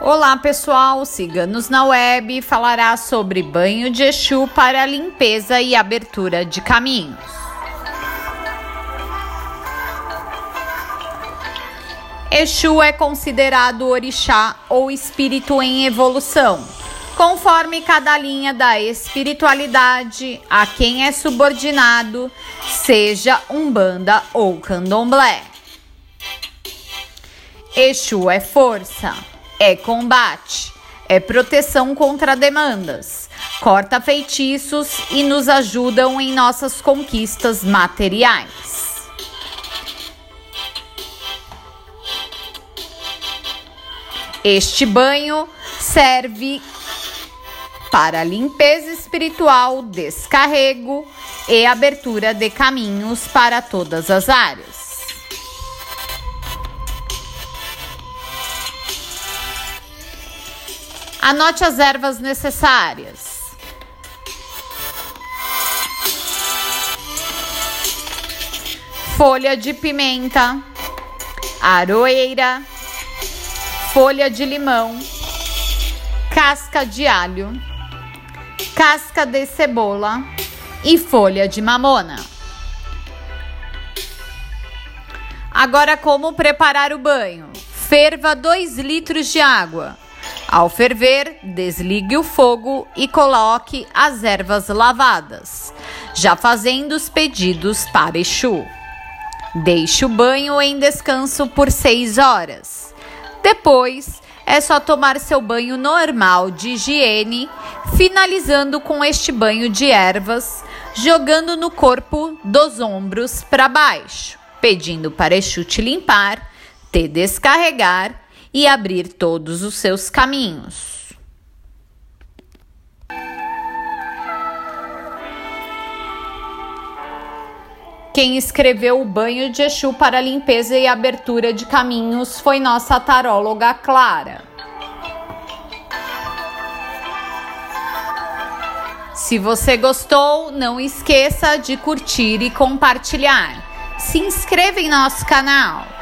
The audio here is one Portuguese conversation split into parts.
Olá pessoal, Ciganos na Web falará sobre banho de Exu para limpeza e abertura de caminhos. Exu é considerado orixá ou espírito em evolução, conforme cada linha da espiritualidade a quem é subordinado, seja umbanda ou candomblé. Exu é força é combate, é proteção contra demandas, corta feitiços e nos ajudam em nossas conquistas materiais. Este banho serve para limpeza espiritual, descarrego e abertura de caminhos para todas as áreas. Anote as ervas necessárias. Folha de pimenta, aroeira, folha de limão, casca de alho, casca de cebola e folha de mamona. Agora, como preparar o banho? Ferva 2 litros de água. Ao ferver, desligue o fogo e coloque as ervas lavadas, já fazendo os pedidos para Exu. Deixe o banho em descanso por 6 horas. Depois, é só tomar seu banho normal de higiene, finalizando com este banho de ervas, jogando no corpo dos ombros para baixo, pedindo para Exu te limpar, te descarregar e abrir todos os seus caminhos. Quem escreveu o banho de Exu para limpeza e abertura de caminhos foi nossa taróloga Clara. Se você gostou, não esqueça de curtir e compartilhar. Se inscreva em nosso canal.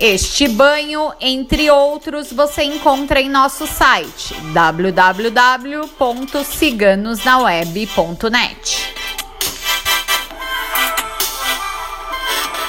Este banho, entre outros, você encontra em nosso site www.ciganosnaweb.net.